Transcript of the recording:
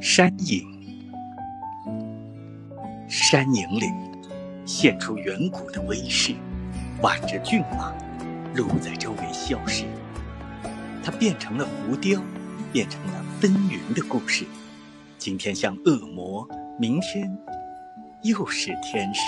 山影，山影里现出远古的威势，挽着骏马，路在周围消失。它变成了浮雕，变成了纷纭的故事。今天像恶魔，明天又是天使。